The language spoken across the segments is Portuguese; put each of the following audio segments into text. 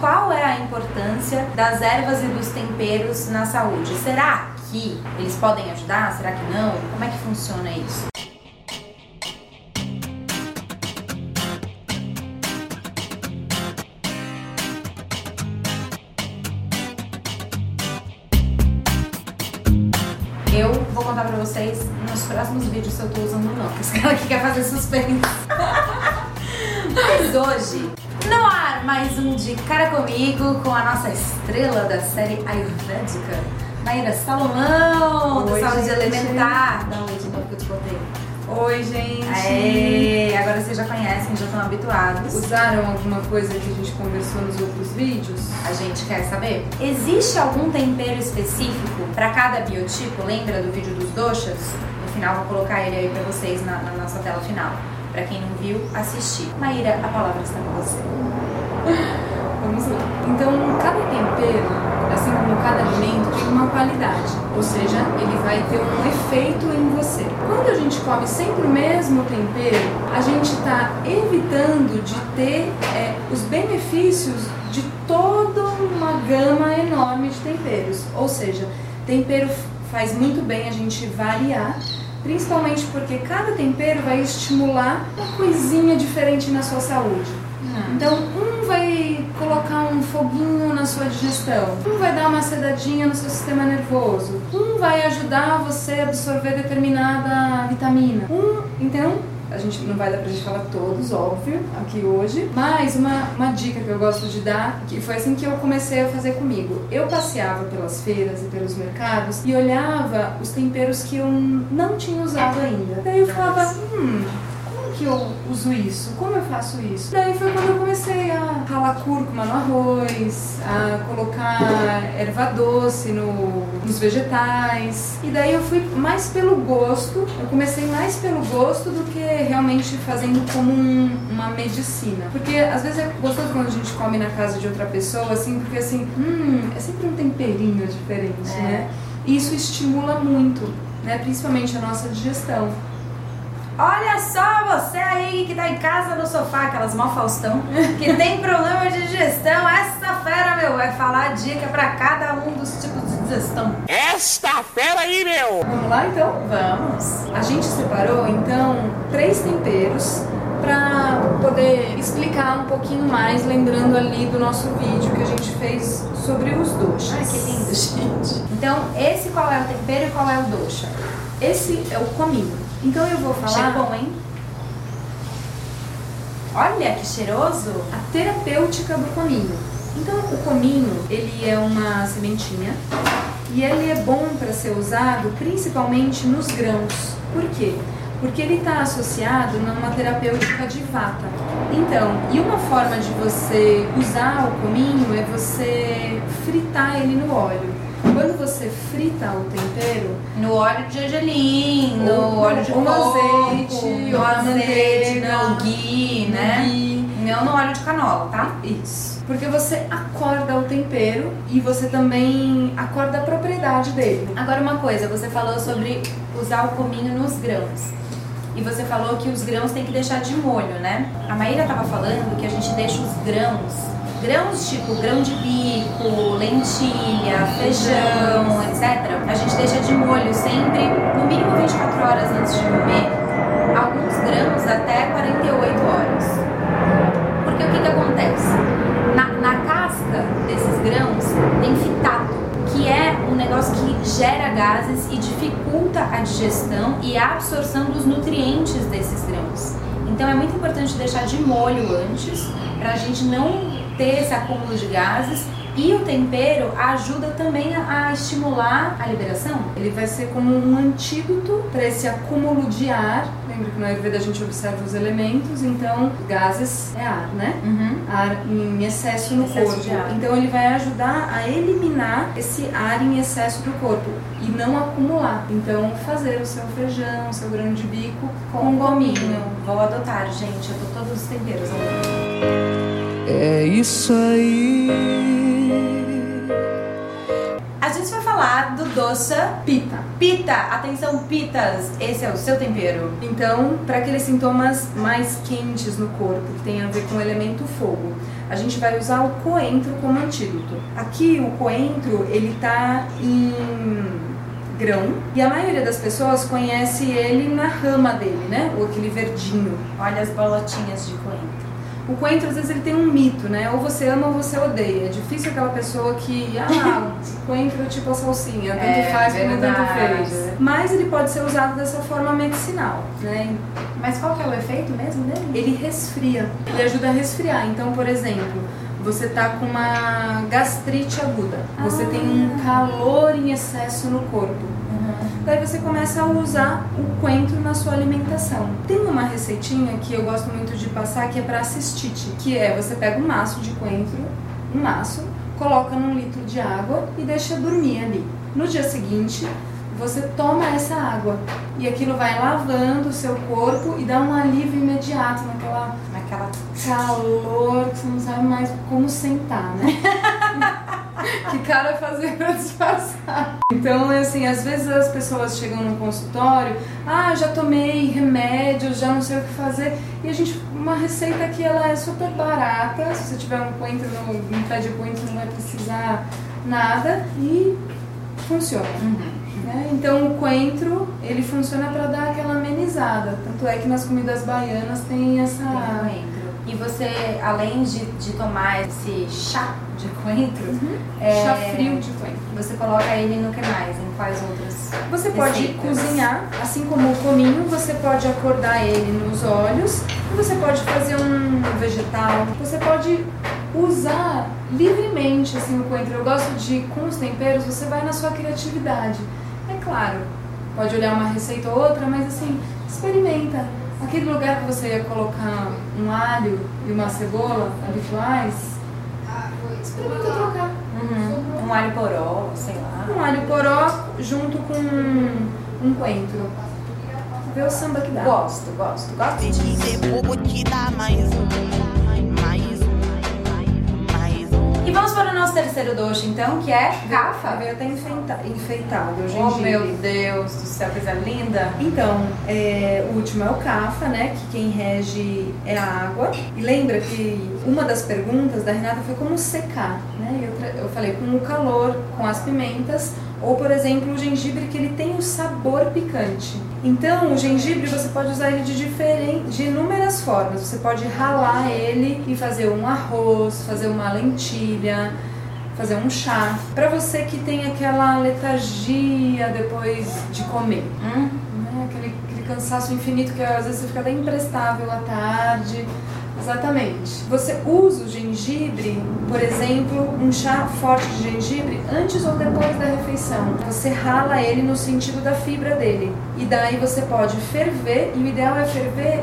qual é a importância das ervas e dos temperos na saúde. Será que eles podem ajudar? Será que não? Como é que funciona isso? Eu vou contar pra vocês nos próximos vídeos se eu tô usando ou não. Esse cara que quer fazer suspense. Mas hoje, no ar, mais um de Cara Comigo com a nossa estrela da série Ayurvédica, Maíra Salomão, do Oi, Saúde gente. Elementar. Dá um oi de novo que eu te botei. Oi, gente. Aê, agora vocês já conhecem, já estão habituados. Usaram alguma coisa que a gente conversou nos outros vídeos? A gente quer saber, existe algum tempero específico para cada biotipo? Lembra do vídeo dos doshas? No final vou colocar ele aí para vocês na, na nossa tela final. Para quem não viu, assistir. Maíra, a palavra está com você. Vamos lá. Então, cada tempero, assim como cada alimento, tem uma qualidade. Ou seja, ele vai ter um efeito em você. Quando a gente come sempre o mesmo tempero, a gente está evitando de ter é, os benefícios de toda uma gama enorme de temperos. Ou seja, tempero faz muito bem a gente variar Principalmente porque cada tempero vai estimular uma coisinha diferente na sua saúde. Então, um vai colocar um foguinho na sua digestão, um vai dar uma sedadinha no seu sistema nervoso, um vai ajudar você a absorver determinada vitamina. Um, então, a gente não vai dar pra gente falar todos, óbvio, aqui hoje, mas uma, uma dica que eu gosto de dar, que foi assim que eu comecei a fazer comigo. Eu passeava pelas feiras e pelos mercados e olhava os temperos que eu não tinha usado ainda. Daí eu falava, hum, que eu uso isso? Como eu faço isso? Daí foi quando eu comecei a ralar cúrcuma no arroz, a colocar erva doce no, nos vegetais. E daí eu fui mais pelo gosto, eu comecei mais pelo gosto do que realmente fazendo como um- uma medicina. Porque às vezes é gostoso quando a gente come na casa de outra pessoa, assim, porque assim, hum, é sempre um temperinho diferente, É. né? E isso estimula muito, né? Principalmente a nossa digestão. Olha só você aí que tá em casa no sofá, aquelas mó Faustão, que tem problema de digestão. Essa fera, meu, vai falar a dica pra cada um dos tipos de digestão. Esta fera aí, meu! Vamos lá então? Vamos. A gente separou então três temperos para poder explicar um pouquinho mais, lembrando ali do nosso vídeo que a gente fez sobre os doshas. Ai, que lindo, gente. Então, esse qual é o tempero e qual é o dosha? Esse é o cominho. Então eu vou falar Cheiro bom, hein? Olha que cheiroso. a terapêutica do cominho. Então o cominho, ele é uma sementinha e ele é bom para ser usado principalmente nos grãos. Por quê? Porque ele está associado numa terapêutica de vata. Então, e uma forma de você usar o cominho é você fritar ele no óleo. Quando você frita o tempero, No óleo de gergelim, no óleo de coco, azeite, no azeite, no ghee, né? ghee, Não no óleo de canola, tá? Isso. Porque você acorda o tempero e você também acorda a propriedade dele. Agora uma coisa, você falou sobre usar o cominho nos grãos. E você falou que os grãos tem que deixar de molho, né? A Maíra tava falando que a gente deixa os grãos, grãos tipo grão de bico, lentilha, feijão, etc. A gente deixa de molho sempre no mínimo 24 horas antes de comer. Alguns grãos até 48 horas. Porque o que, que acontece? Na, na casca desses grãos tem fitato, que é um negócio que gera gases e dificulta a digestão e a absorção dos nutrientes desses grãos. Então é muito importante deixar de molho antes, para a gente não ter esse acúmulo de gases. E o tempero ajuda também a, estimular a liberação. Ele vai ser como um antídoto para esse acúmulo de ar. Lembra que no Ayurveda a gente observa os elementos, então gases é ar, né? Uhum. Ar em excesso no Excesso corpo. Então ele vai ajudar a eliminar esse ar em excesso do corpo e não acumular. Então fazer o seu feijão, o seu grão de bico com gominho. Vou adotar, gente. Eu tô todos os temperos. agora. É isso aí. A gente vai falar do doça Pita. pita. Atenção, pitas. Esse é o seu tempero. Então, para aqueles sintomas mais quentes no corpo, que tem a ver com o elemento fogo. a gente vai usar o coentro como antídoto. Aqui o coentro, ele tá em grão e a maioria das pessoas conhece ele na rama dele, né? Ou aquele verdinho. Olha as bolotinhas de coentro. O coentro, às vezes, ele tem um mito, né? Ou você ama ou você odeia. É difícil aquela pessoa que, ah, o coentro é tipo a salsinha, tanto É, faz como tanto verdade. fez. Mas ele pode ser usado dessa forma medicinal, né? Mas qual que é o efeito mesmo dele? Ele resfria, ele ajuda a resfriar. Então, por exemplo, você tá com uma gastrite aguda, você tem um calor em excesso no corpo. Daí você começa a usar o coentro na sua alimentação. Tem uma receitinha que eu gosto muito de passar que é para cistite, que é você pega um maço de coentro, um maço, coloca num litro de água e deixa dormir ali. No dia seguinte, você toma essa água e aquilo vai lavando o seu corpo e dá um alívio imediato naquela Naquela. calor que você não sabe mais como sentar, né? que cara fazer pra disfarçar. Então, é assim, às vezes as pessoas chegam no consultório, ah, já tomei remédio, já não sei o que fazer. E a gente, uma receita que ela é super barata, se você tiver um coentro, no, um pé de coentro não vai precisar nada e funciona. né? Então o coentro ele funciona para dar aquela amenizada. Tanto é que nas comidas baianas tem essa Tem coentro. E você, além de, de tomar esse chá de coentro, é, chá frio de coentro. você coloca ele no que mais? Em quais outras? Você pode receitas? cozinhar, assim como o cominho, você pode acordar ele nos olhos, você pode fazer um vegetal, você pode usar livremente assim o coentro. Eu gosto de com os temperos, você vai na sua criatividade. É claro, pode olhar uma receita ou outra, mas assim, experimenta. Aquele lugar que você ia colocar um alho e uma cebola habituais, experimenta trocar. Uhum. Um alho poró, sei lá. Um alho poró junto com um coentro. Vê o samba que dá. Gosto, gosto, gosto disso. Depois vou te dar mais um, E vamos para o nosso terceiro doce, então, que é cafa. Veio até enfeita- enfeitado, o Oh, meu Deus do céu, coisa linda. Então, é, o último é o cafa, né? Que quem rege é a água. E lembra que uma das perguntas da Renata foi como secar, né? Eu, eu falei com o calor, com as pimentas, ou por exemplo o gengibre que ele tem o sabor picante. Então, o gengibre você pode usar ele de diferentes, de inúmeras formas. Você pode ralar ele e fazer um arroz, fazer uma lentilha, fazer um chá. Pra você que tem aquela letargia depois de comer Hum? né? Aquele, aquele cansaço infinito que às vezes você fica até imprestável à tarde. Exatamente. Você usa o gengibre, por exemplo, um chá forte de gengibre antes ou depois da refeição. Você rala ele no sentido da fibra dele. E daí você pode ferver, e o ideal é ferver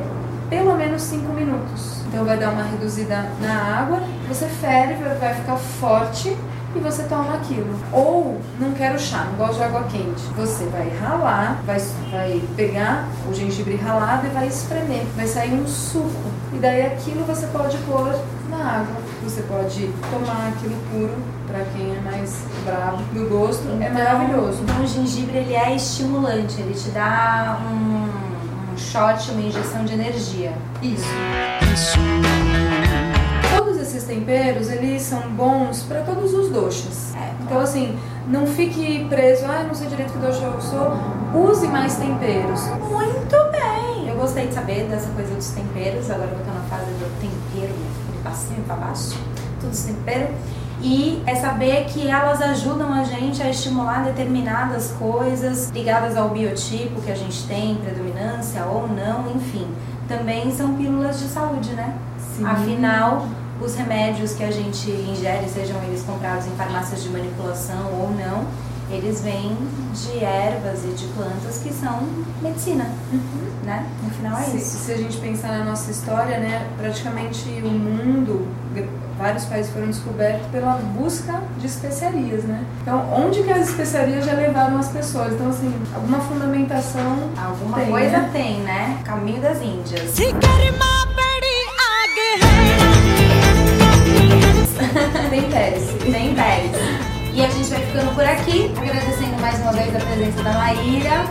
pelo menos 5 minutos. Então vai dar uma reduzida na água, você ferve, vai ficar forte e você toma aquilo. Ou não quero chá, não gosto de água quente. Você vai ralar, vai, vai pegar o gengibre ralado e vai espremer. Vai sair um suco. E daí aquilo você pode pôr na água. Você pode tomar aquilo puro, pra quem é mais bravo do gosto. é maravilhoso. Então o gengibre ele é estimulante, ele te dá um, um shot, uma injeção de energia. Isso. Todos esses temperos, eles são bons para todos os doces. É. Então, assim, não fique preso, ah, eu não sei direito que doce eu sou. Use mais temperos. Muito bem! Eu gostei de saber dessa coisa dos temperos, agora eu tô na fase do tempero, de passinho pra baixo, tudo os temperos. E é saber que elas ajudam a gente a estimular determinadas coisas ligadas ao biotipo que a gente tem, predominância ou não, enfim. Também são pílulas de saúde, né? Sim. Afinal, os remédios que a gente ingere, sejam eles comprados em farmácias de manipulação ou não, eles vêm de ervas e de plantas que são medicina, né? No final é Se, isso. se a gente pensar na nossa história, né, praticamente o mundo, vários países foram descobertos pela busca de especiarias, né? Então, onde que as especiarias já levaram as pessoas? Então, assim, alguma fundamentação Alguma tem, coisa né? tem, né? Caminho das Índias. Tempere-se. Tem pés. E a gente vai ficando por aqui, agradecendo mais uma vez a presença da Maíra.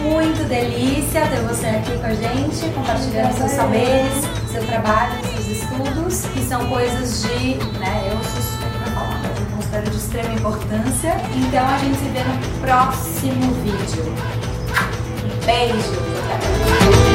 Muito delícia ter você aqui com a gente, compartilhando seus saberes, seu trabalho, seus estudos. estudos que são coisas de, né, eu suspeito pra falar, mas eu considero de extrema importância. Então a gente se vê no próximo vídeo. Beijo!